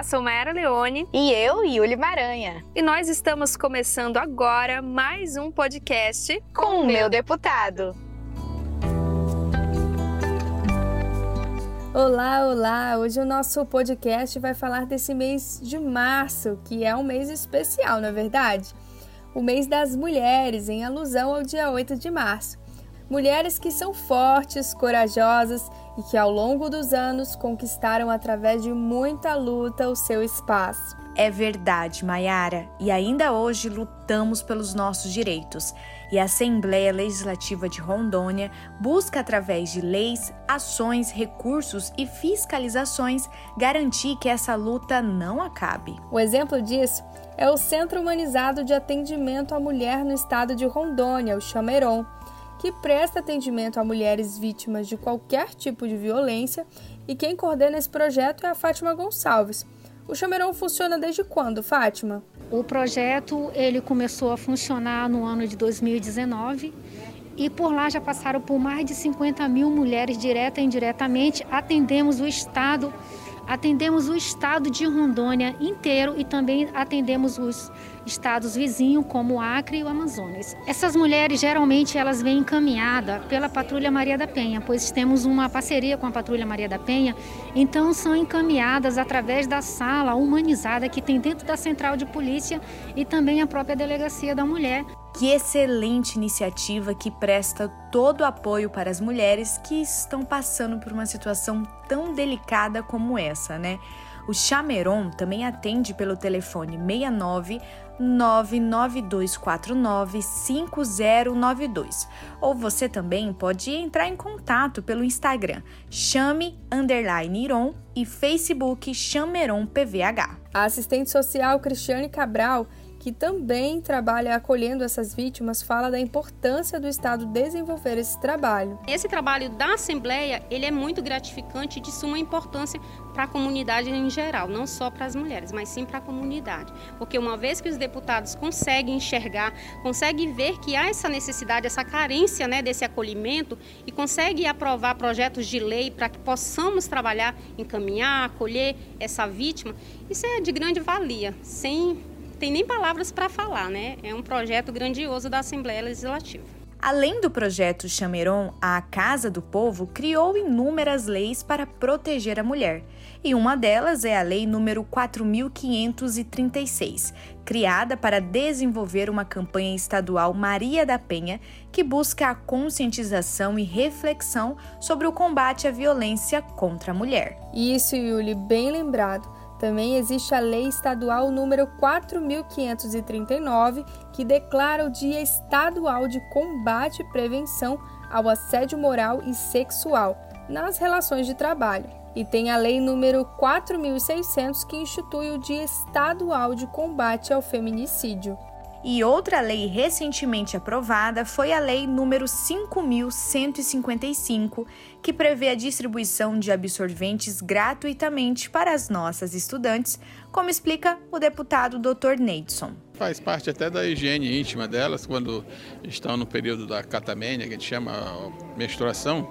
Olá, sou Mayara Leone. E eu, Yuli Maranha. E nós estamos começando agora mais um podcast com o meu deputado. Olá, olá! Hoje o nosso podcast vai falar desse mês de março, que é um mês especial, não é verdade? O mês das mulheres, em alusão ao dia 8 de março. Mulheres que são fortes, corajosas e que ao longo dos anos conquistaram através de muita luta o seu espaço. É verdade, Maiara, e ainda hoje lutamos pelos nossos direitos. E a Assembleia Legislativa de Rondônia busca, através de leis, ações, recursos e fiscalizações, garantir que essa luta não acabe. O exemplo disso é o Centro Humanizado de Atendimento à Mulher no estado de Rondônia, o Chameron que presta atendimento a mulheres vítimas de qualquer tipo de violência e quem coordena esse projeto é a Fátima Gonçalves. O Chameirão funciona desde quando, Fátima? O projeto ele começou a funcionar no ano de 2019 e por lá já passaram por mais de 50 mil mulheres direta e indiretamente. Atendemos o estado Atendemos o estado de Rondônia inteiro e também atendemos os estados vizinhos, como o Acre e o Amazonas. Essas mulheres, geralmente, elas vêm encaminhadas pela Patrulha Maria da Penha, pois temos uma parceria com a Patrulha Maria da Penha, então são encaminhadas através da sala humanizada que tem dentro da Central de Polícia e também a própria Delegacia da Mulher. Que excelente iniciativa que presta todo o apoio para as mulheres que estão passando por uma situação tão delicada como essa, né? O Chameron também atende pelo telefone 69 99249 5092. Ou você também pode entrar em contato pelo Instagram chame underline Iron e Facebook Chameron PVH. A assistente social Cristiane Cabral que também trabalha acolhendo essas vítimas, fala da importância do Estado desenvolver esse trabalho. Esse trabalho da Assembleia, ele é muito gratificante e de suma importância para a comunidade em geral, não só para as mulheres, mas sim para a comunidade. Porque uma vez que os deputados conseguem enxergar, conseguem ver que há essa necessidade, essa carência né, desse acolhimento e conseguem aprovar projetos de lei para que possamos trabalhar, encaminhar, acolher essa vítima, isso é de grande valia, sem tem nem palavras para falar, né? É um projeto grandioso da Assembleia Legislativa. Além do projeto Chameron, a Casa do Povo criou inúmeras leis para proteger a mulher. E uma delas é a Lei número 4536, criada para desenvolver uma campanha estadual Maria da Penha, que busca a conscientização e reflexão sobre o combate à violência contra a mulher. Isso, Yuli, bem lembrado. Também existe a Lei Estadual número 4539, que declara o Dia Estadual de Combate e Prevenção ao Assédio Moral e Sexual nas relações de trabalho. E tem a Lei número 4600, que institui o Dia Estadual de Combate ao Feminicídio. E outra lei recentemente aprovada foi a Lei número 5155, que prevê a distribuição de absorventes gratuitamente para as nossas estudantes, como explica o deputado Dr. Neidson. Faz parte até da higiene íntima delas quando estão no período da catamênia, que a gente chama menstruação,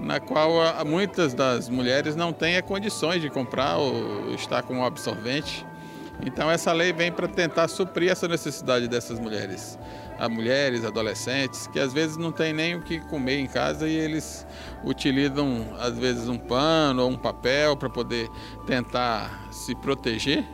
na qual muitas das mulheres não têm condições de comprar ou estar com o absorvente então essa lei vem para tentar suprir essa necessidade dessas mulheres. As mulheres, adolescentes, que às vezes não tem nem o que comer em casa e eles utilizam às vezes um pano ou um papel para poder tentar se proteger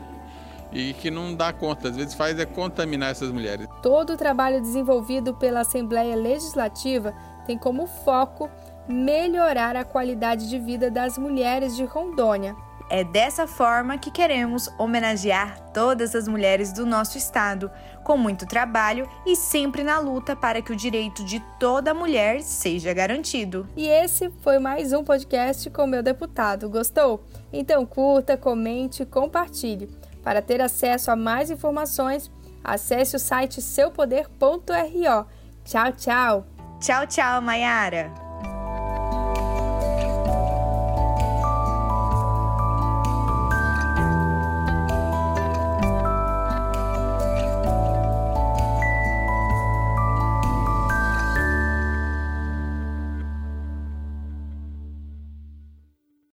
e que não dá conta, às vezes faz é contaminar essas mulheres. Todo o trabalho desenvolvido pela Assembleia Legislativa tem como foco melhorar a qualidade de vida das mulheres de Rondônia, é dessa forma que queremos homenagear todas as mulheres do nosso estado, com muito trabalho e sempre na luta para que o direito de toda mulher seja garantido. E esse foi mais um podcast com meu deputado. Gostou? Então curta, comente, compartilhe. Para ter acesso a mais informações, acesse o site seupoder.ro. Tchau, tchau. Tchau, tchau, Mayara.